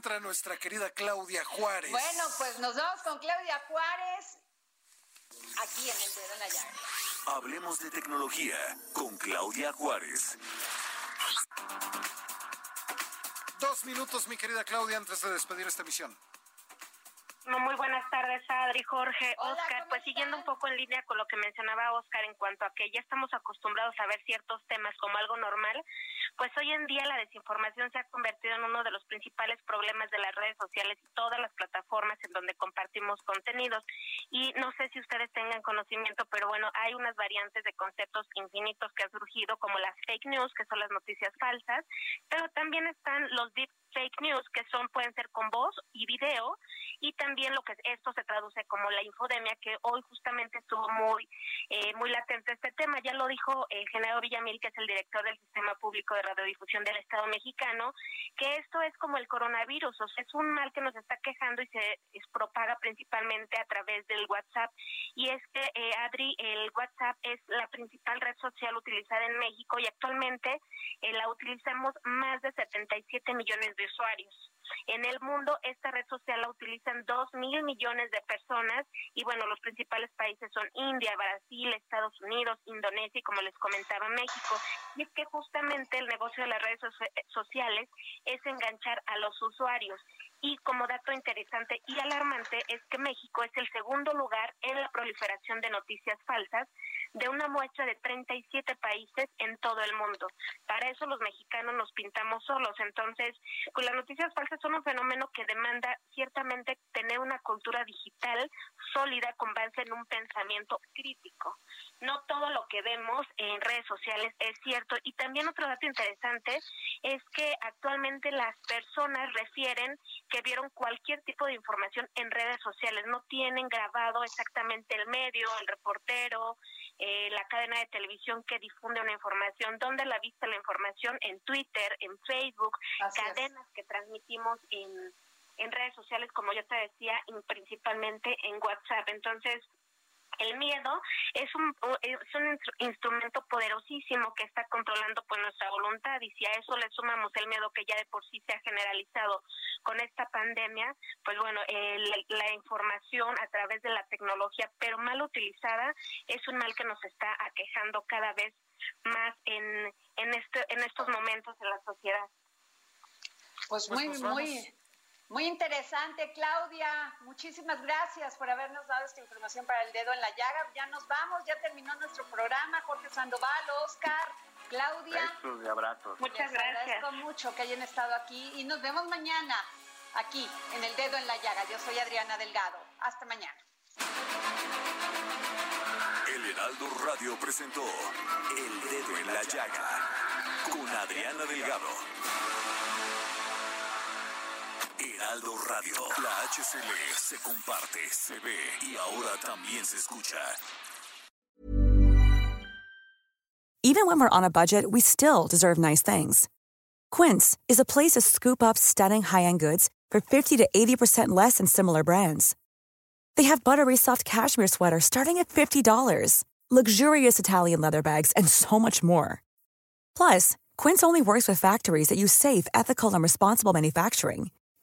encuentra nuestra querida Claudia Juárez. Bueno, pues nos vamos con Claudia Juárez aquí en el dedo en la llaga. Hablemos de tecnología con Claudia Juárez. Dos minutos, mi querida Claudia, antes de despedir esta emisión. No, muy buenas tardes, Adri, Jorge, Hola, Oscar. ¿cómo Pues siguiendo un poco en línea con lo que mencionaba Oscar en cuanto a que ya estamos acostumbrados a ver ciertos temas como algo normal, pues hoy en día la desinformación se ha convertido en uno de los principales problemas de las redes sociales y todas las plataformas en donde compartimos contenidos. Y no sé si ustedes tengan conocimiento, pero bueno, hay unas variantes de conceptos infinitos que han surgido, como las fake news, que son las noticias falsas, pero también están los deep fake news, que son pueden ser con voz y video, y también lo que esto se traduce como la infodemia, que hoy justamente estuvo muy eh, muy latente este tema. Ya lo dijo el general Villamil, que es el director del Sistema Público de Radiodifusión del Estado mexicano, que esto es como el coronavirus, o sea, es un mal que nos está quejando y se es- propaga principalmente a través del WhatsApp. Y es que, eh, Adri, el WhatsApp es la principal red social utilizada en México y actualmente eh, la utilizamos más de 77 millones de usuarios. En el mundo, esta red social la utilizan 2 mil millones de personas y bueno, los principales países son India, Brasil, Estados Unidos, Indonesia y como les comentaba México. Y es que justamente el negocio de las redes socia- sociales es enganchar a los usuarios. Y como dato interesante y alarmante es que México es el segundo lugar en la proliferación de noticias falsas de una muestra de 37 países en todo el mundo. Para eso los mexicanos nos pintamos solos. Entonces, pues las noticias falsas son un fenómeno que demanda ciertamente tener una cultura digital sólida con base en un pensamiento crítico. No todo lo que vemos en redes sociales es cierto. Y también otro dato interesante es que actualmente las personas refieren que vieron cualquier tipo de información en redes sociales. No tienen grabado exactamente el medio, el reportero, eh, la cadena de televisión que difunde una información, dónde la viste la información, en Twitter, en Facebook, Así es. cadenas que transmitimos en, en redes sociales, como yo te decía, y principalmente en WhatsApp. Entonces, el miedo es un, es un instru- instrumento poderosísimo que está controlando pues nuestra voluntad y si a eso le sumamos el miedo que ya de por sí se ha generalizado con esta pandemia, pues bueno, el- la información a través de la tecnología, pero mal utilizada, es un mal que nos está aquejando cada vez más en, en, este, en estos momentos en la sociedad. Pues Pues muy, muy, muy interesante, Claudia. Muchísimas gracias por habernos dado esta información para el dedo en la llaga. Ya nos vamos, ya terminó nuestro programa. Jorge Sandoval, Oscar, Claudia. Besos y abrazos. Muchas Les agradezco gracias. mucho que hayan estado aquí y nos vemos mañana aquí en el dedo en la llaga. Yo soy Adriana Delgado. Hasta mañana. El Heraldo Radio presentó El Dedo en la Llaga con Adriana Delgado. Heraldo Radio, la HCL se comparte, se ve y ahora también se escucha. Even when we're on a budget, we still deserve nice things. Quince is a place to scoop up stunning high-end goods for 50 to 80% less than similar brands. They have buttery soft cashmere sweaters starting at $50, luxurious Italian leather bags, and so much more. Plus, Quince only works with factories that use safe, ethical, and responsible manufacturing.